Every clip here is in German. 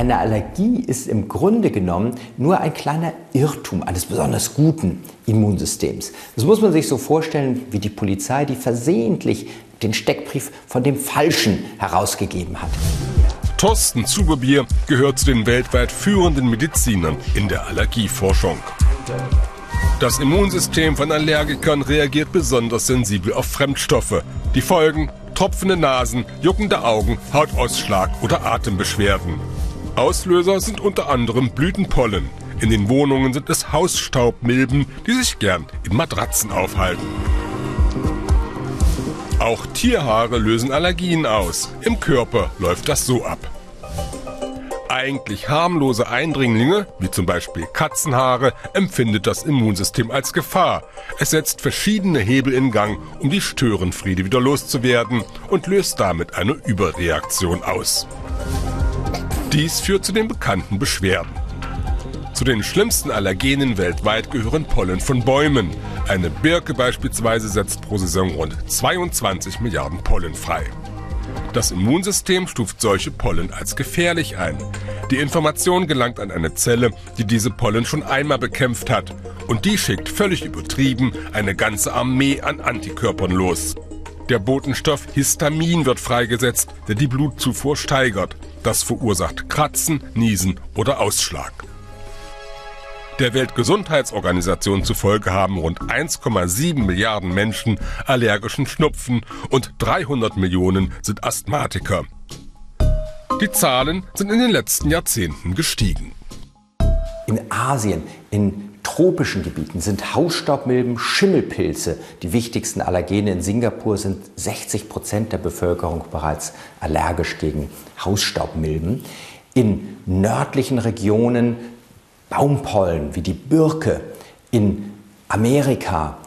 Eine Allergie ist im Grunde genommen nur ein kleiner Irrtum eines besonders guten Immunsystems. Das muss man sich so vorstellen wie die Polizei, die versehentlich den Steckbrief von dem Falschen herausgegeben hat. Thorsten Zuberbier gehört zu den weltweit führenden Medizinern in der Allergieforschung. Das Immunsystem von Allergikern reagiert besonders sensibel auf Fremdstoffe. Die Folgen tropfende Nasen, juckende Augen, Hautausschlag oder Atembeschwerden. Auslöser sind unter anderem Blütenpollen. In den Wohnungen sind es Hausstaubmilben, die sich gern in Matratzen aufhalten. Auch Tierhaare lösen Allergien aus. Im Körper läuft das so ab. Eigentlich harmlose Eindringlinge, wie zum Beispiel Katzenhaare, empfindet das Immunsystem als Gefahr. Es setzt verschiedene Hebel in Gang, um die Störenfriede wieder loszuwerden und löst damit eine Überreaktion aus. Dies führt zu den bekannten Beschwerden. Zu den schlimmsten Allergenen weltweit gehören Pollen von Bäumen. Eine Birke beispielsweise setzt pro Saison rund 22 Milliarden Pollen frei. Das Immunsystem stuft solche Pollen als gefährlich ein. Die Information gelangt an eine Zelle, die diese Pollen schon einmal bekämpft hat. Und die schickt völlig übertrieben eine ganze Armee an Antikörpern los. Der Botenstoff Histamin wird freigesetzt, der die Blutzufuhr steigert. Das verursacht Kratzen, Niesen oder Ausschlag. Der Weltgesundheitsorganisation zufolge haben rund 1,7 Milliarden Menschen allergischen Schnupfen und 300 Millionen sind Asthmatiker. Die Zahlen sind in den letzten Jahrzehnten gestiegen. In Asien, in tropischen Gebieten sind Hausstaubmilben, Schimmelpilze die wichtigsten Allergene. In Singapur sind 60 Prozent der Bevölkerung bereits allergisch gegen Hausstaubmilben. In nördlichen Regionen Baumpollen wie die Birke. In Amerika,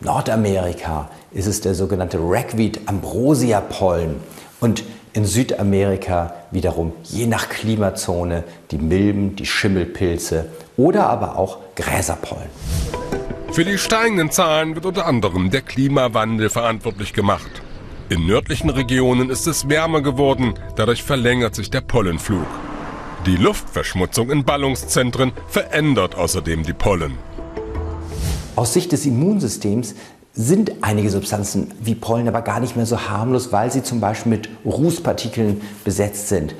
Nordamerika ist es der sogenannte Ragweed Ambrosia Pollen. Und in Südamerika wiederum je nach Klimazone die Milben, die Schimmelpilze oder aber auch Gräserpollen. Für die steigenden Zahlen wird unter anderem der Klimawandel verantwortlich gemacht. In nördlichen Regionen ist es wärmer geworden, dadurch verlängert sich der Pollenflug. Die Luftverschmutzung in Ballungszentren verändert außerdem die Pollen. Aus Sicht des Immunsystems sind einige Substanzen wie Pollen aber gar nicht mehr so harmlos, weil sie zum Beispiel mit Rußpartikeln besetzt sind.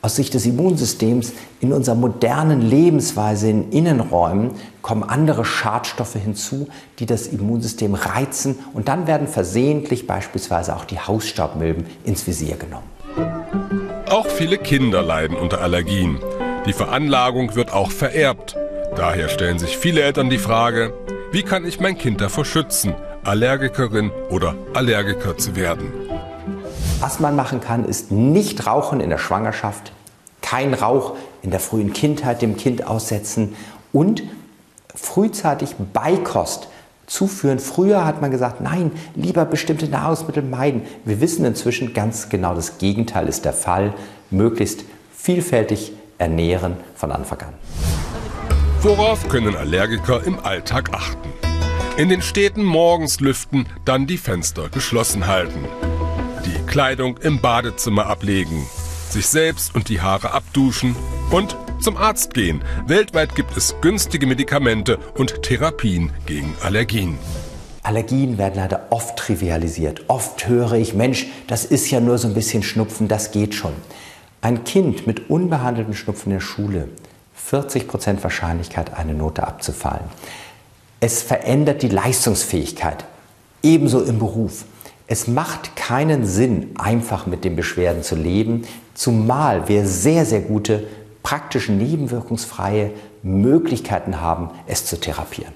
Aus Sicht des Immunsystems in unserer modernen Lebensweise in Innenräumen kommen andere Schadstoffe hinzu, die das Immunsystem reizen und dann werden versehentlich beispielsweise auch die Hausstaubmilben ins Visier genommen. Auch viele Kinder leiden unter Allergien. Die Veranlagung wird auch vererbt. Daher stellen sich viele Eltern die Frage, wie kann ich mein Kind davor schützen, Allergikerin oder Allergiker zu werden? Was man machen kann, ist nicht rauchen in der Schwangerschaft, kein Rauch in der frühen Kindheit dem Kind aussetzen und frühzeitig Beikost zuführen. Früher hat man gesagt, nein, lieber bestimmte Nahrungsmittel meiden. Wir wissen inzwischen ganz genau, das Gegenteil ist der Fall. Möglichst vielfältig ernähren von Anfang an. Worauf können Allergiker im Alltag achten? In den Städten morgens lüften, dann die Fenster geschlossen halten. Die Kleidung im Badezimmer ablegen. Sich selbst und die Haare abduschen und zum Arzt gehen. Weltweit gibt es günstige Medikamente und Therapien gegen Allergien. Allergien werden leider oft trivialisiert. Oft höre ich, Mensch, das ist ja nur so ein bisschen Schnupfen, das geht schon. Ein Kind mit unbehandeltem Schnupfen in der Schule, 40% Wahrscheinlichkeit, eine Note abzufallen. Es verändert die Leistungsfähigkeit, ebenso im Beruf. Es macht keinen Sinn, einfach mit den Beschwerden zu leben, zumal wir sehr, sehr gute praktische nebenwirkungsfreie Möglichkeiten haben, es zu therapieren.